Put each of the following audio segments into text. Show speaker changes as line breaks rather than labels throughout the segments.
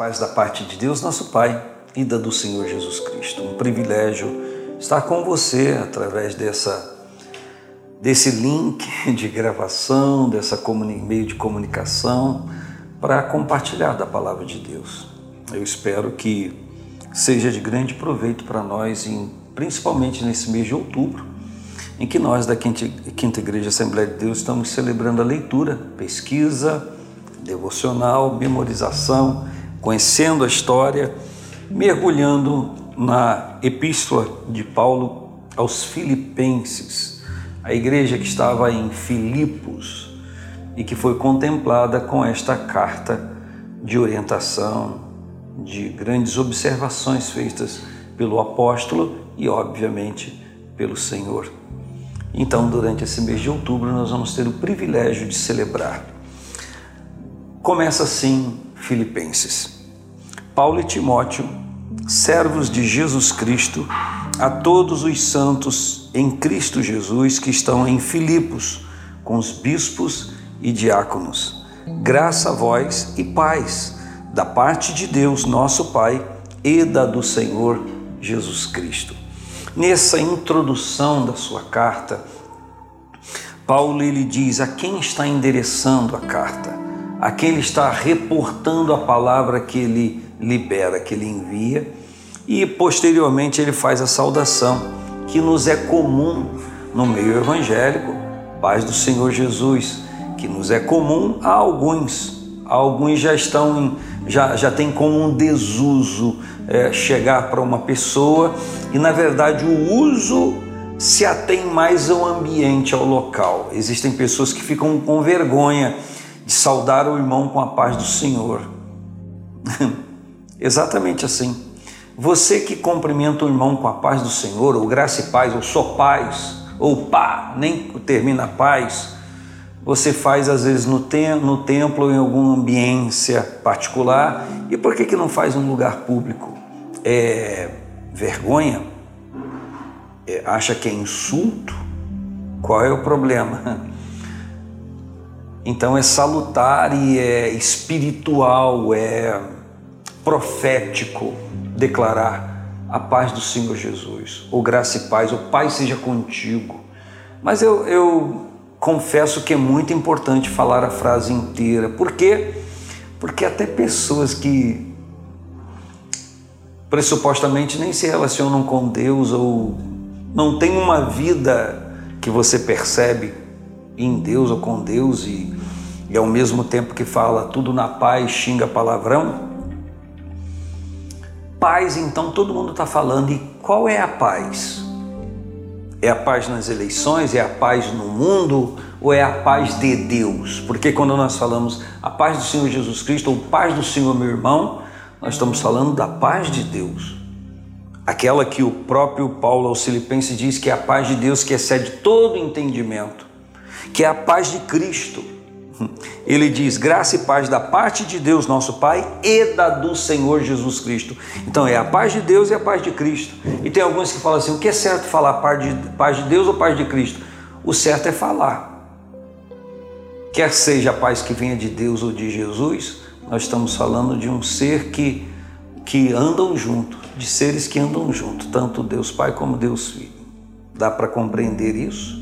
paz da parte de Deus, nosso Pai, e da do Senhor Jesus Cristo. Um privilégio estar com você através dessa desse link de gravação, dessa meio de comunicação para compartilhar da palavra de Deus. Eu espero que seja de grande proveito para nós, em, principalmente nesse mês de outubro, em que nós da Quinta, Quinta Igreja Assembleia de Deus estamos celebrando a leitura, pesquisa, devocional, memorização, conhecendo a história, mergulhando na epístola de Paulo aos Filipenses, a igreja que estava em Filipos e que foi contemplada com esta carta de orientação, de grandes observações feitas pelo apóstolo e, obviamente, pelo Senhor. Então, durante esse mês de outubro, nós vamos ter o privilégio de celebrar. Começa assim Filipenses. Paulo e Timóteo, servos de Jesus Cristo, a todos os santos em Cristo Jesus que estão em Filipos, com os bispos e diáconos. Graça a vós e paz da parte de Deus, nosso Pai, e da do Senhor Jesus Cristo. Nessa introdução da sua carta, Paulo ele diz a quem está endereçando a carta, a quem ele está reportando a palavra que ele libera, que ele envia, e posteriormente ele faz a saudação que nos é comum no meio evangélico, paz do Senhor Jesus, que nos é comum a alguns. Alguns já estão em, já, já tem como um desuso é, chegar para uma pessoa e, na verdade, o uso se atém mais ao ambiente, ao local. Existem pessoas que ficam com vergonha de saudar o irmão com a paz do Senhor. Exatamente assim. Você que cumprimenta o irmão com a paz do Senhor, ou graça e paz, ou só paz, ou pá, nem termina a paz, você faz às vezes no, tem, no templo ou em alguma ambiência particular. E por que, que não faz um lugar público? É vergonha? É, acha que é insulto? Qual é o problema? Então é salutar e é espiritual, é profético declarar a paz do Senhor Jesus, ou graça e paz, o Pai seja contigo. Mas eu, eu confesso que é muito importante falar a frase inteira. Por quê? Porque até pessoas que pressupostamente nem se relacionam com Deus ou não têm uma vida que você percebe em Deus ou com Deus e, e ao mesmo tempo que fala tudo na paz, xinga palavrão. Paz, então todo mundo está falando, e qual é a paz? É a paz nas eleições? É a paz no mundo? Ou é a paz de Deus? Porque quando nós falamos a paz do Senhor Jesus Cristo ou paz do Senhor, meu irmão, nós estamos falando da paz de Deus. Aquela que o próprio Paulo aos Filipenses diz que é a paz de Deus que excede todo entendimento, que é a paz de Cristo ele diz: graça e paz da parte de Deus, nosso Pai, e da do Senhor Jesus Cristo. Então é a paz de Deus e a paz de Cristo. E tem alguns que falam assim: o que é certo falar paz de, paz de Deus ou paz de Cristo? O certo é falar. Quer seja a paz que venha de Deus ou de Jesus, nós estamos falando de um ser que, que andam junto, de seres que andam junto, tanto Deus Pai como Deus Filho. Dá para compreender isso?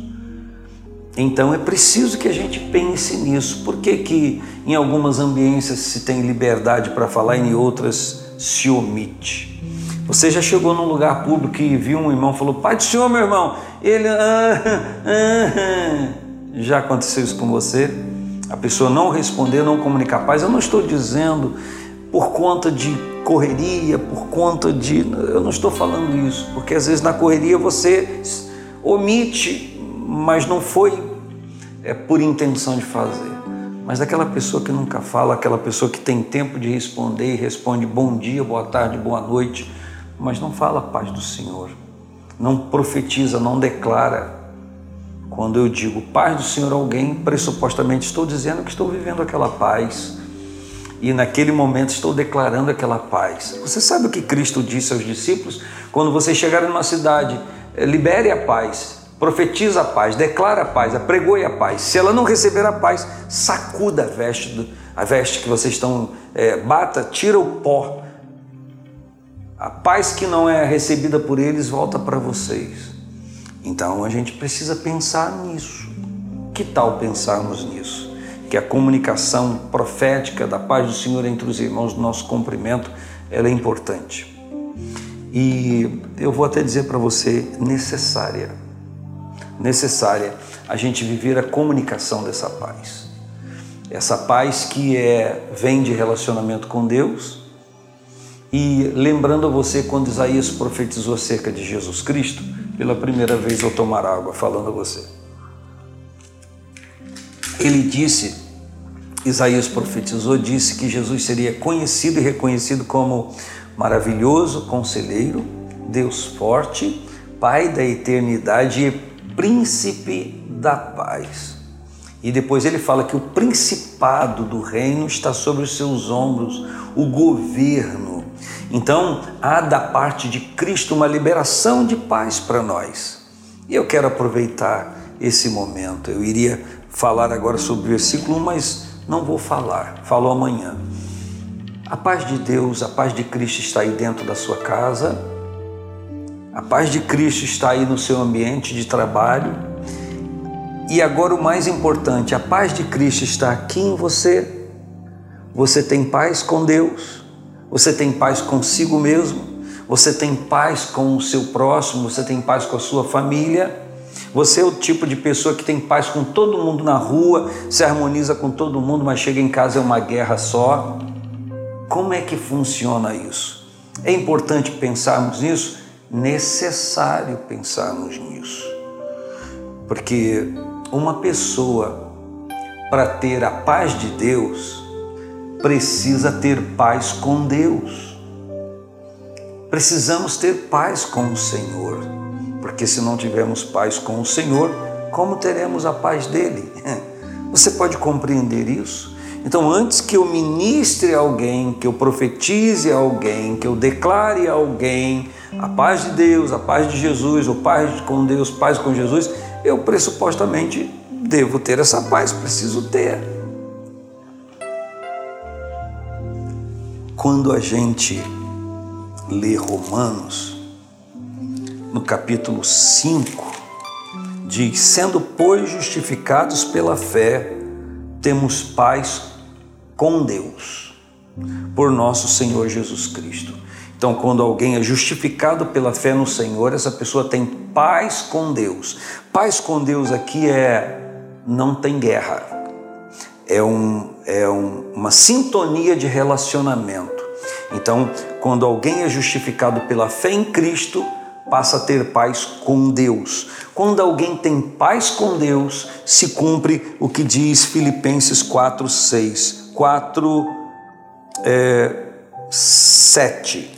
Então é preciso que a gente pense nisso. Por que, que em algumas ambiências se tem liberdade para falar e em outras se omite? Você já chegou num lugar público e viu um irmão falou, Pai do Senhor, meu irmão, ele. Ah, ah, ah. Já aconteceu isso com você? A pessoa não responder, não comunicar paz. Eu não estou dizendo por conta de correria, por conta de. Eu não estou falando isso, porque às vezes na correria você omite mas não foi é, por intenção de fazer. Mas daquela pessoa que nunca fala, aquela pessoa que tem tempo de responder e responde bom dia, boa tarde, boa noite, mas não fala a paz do Senhor, não profetiza, não declara. Quando eu digo paz do Senhor a alguém, pressupostamente estou dizendo que estou vivendo aquela paz e naquele momento estou declarando aquela paz. Você sabe o que Cristo disse aos discípulos? Quando vocês chegarem numa cidade, libere a paz profetiza a paz, declara a paz, apregoe a paz. Se ela não receber a paz, sacuda a veste, a veste que vocês estão, é, bata, tira o pó. A paz que não é recebida por eles volta para vocês. Então a gente precisa pensar nisso. Que tal pensarmos nisso? Que a comunicação profética da paz do Senhor entre os irmãos do nosso cumprimento, ela é importante. E eu vou até dizer para você, necessária necessária a gente viver a comunicação dessa paz. Essa paz que é vem de relacionamento com Deus. E lembrando a você quando Isaías profetizou acerca de Jesus Cristo, pela primeira vez ao tomar água, falando a você. Ele disse, Isaías profetizou, disse que Jesus seria conhecido e reconhecido como maravilhoso conselheiro, Deus forte, Pai da eternidade e príncipe da paz. E depois ele fala que o principado do reino está sobre os seus ombros, o governo. Então, há da parte de Cristo uma liberação de paz para nós. E eu quero aproveitar esse momento. Eu iria falar agora sobre o versículo 1, mas não vou falar, falo amanhã. A paz de Deus, a paz de Cristo está aí dentro da sua casa a paz de Cristo está aí no seu ambiente de trabalho. E agora o mais importante, a paz de Cristo está aqui em você. Você tem paz com Deus, você tem paz consigo mesmo, você tem paz com o seu próximo, você tem paz com a sua família. Você é o tipo de pessoa que tem paz com todo mundo na rua, se harmoniza com todo mundo, mas chega em casa é uma guerra só. Como é que funciona isso? É importante pensarmos nisso necessário pensarmos nisso. Porque uma pessoa, para ter a paz de Deus, precisa ter paz com Deus. Precisamos ter paz com o Senhor, porque se não tivermos paz com o Senhor, como teremos a paz dele? Você pode compreender isso? Então, antes que eu ministre a alguém, que eu profetize a alguém, que eu declare a alguém a paz de Deus, a paz de Jesus, o paz com Deus, paz com Jesus, eu pressupostamente devo ter essa paz, preciso ter. Quando a gente lê Romanos, no capítulo 5, diz: Sendo, pois, justificados pela fé, temos paz com Deus, por nosso Senhor Jesus Cristo. Então, quando alguém é justificado pela fé no Senhor, essa pessoa tem paz com Deus. Paz com Deus aqui é não tem guerra, é, um, é um, uma sintonia de relacionamento. Então, quando alguém é justificado pela fé em Cristo, passa a ter paz com Deus. Quando alguém tem paz com Deus, se cumpre o que diz Filipenses 4, 6. 4, é, 7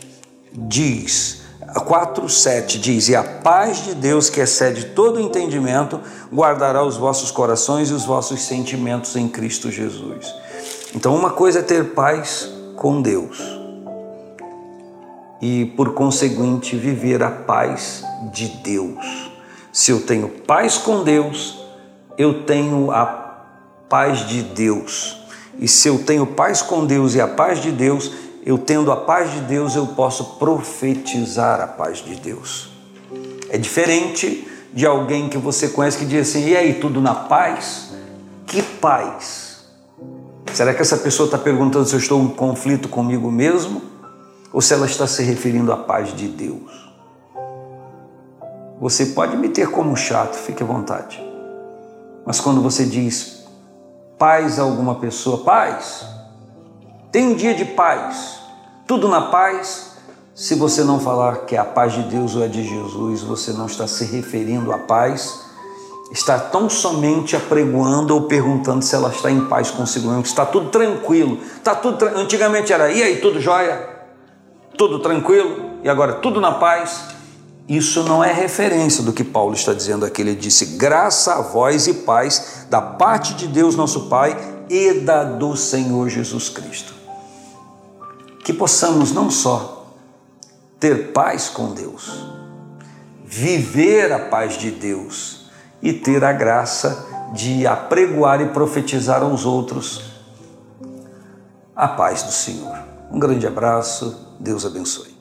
diz, 4:7 diz: "E a paz de Deus que excede todo entendimento guardará os vossos corações e os vossos sentimentos em Cristo Jesus." Então, uma coisa é ter paz com Deus e, por conseguinte, viver a paz de Deus. Se eu tenho paz com Deus, eu tenho a paz de Deus. E se eu tenho paz com Deus e a paz de Deus, eu tendo a paz de Deus, eu posso profetizar a paz de Deus. É diferente de alguém que você conhece que diz assim: e aí, tudo na paz? Que paz? Será que essa pessoa está perguntando se eu estou em conflito comigo mesmo? Ou se ela está se referindo à paz de Deus? Você pode me ter como chato, fique à vontade. Mas quando você diz paz a alguma pessoa, paz, tem um dia de paz, tudo na paz. Se você não falar que é a paz de Deus ou é de Jesus, você não está se referindo à paz, está tão somente apregoando ou perguntando se ela está em paz consigo mesmo, está tudo tranquilo, está tudo tra... antigamente era e aí tudo jóia, tudo tranquilo. E agora tudo na paz. Isso não é referência do que Paulo está dizendo aqui. Ele disse: graça a vós e paz da parte de Deus nosso Pai e da do Senhor Jesus Cristo que possamos não só ter paz com Deus, viver a paz de Deus e ter a graça de apregoar e profetizar aos outros a paz do Senhor. Um grande abraço, Deus abençoe.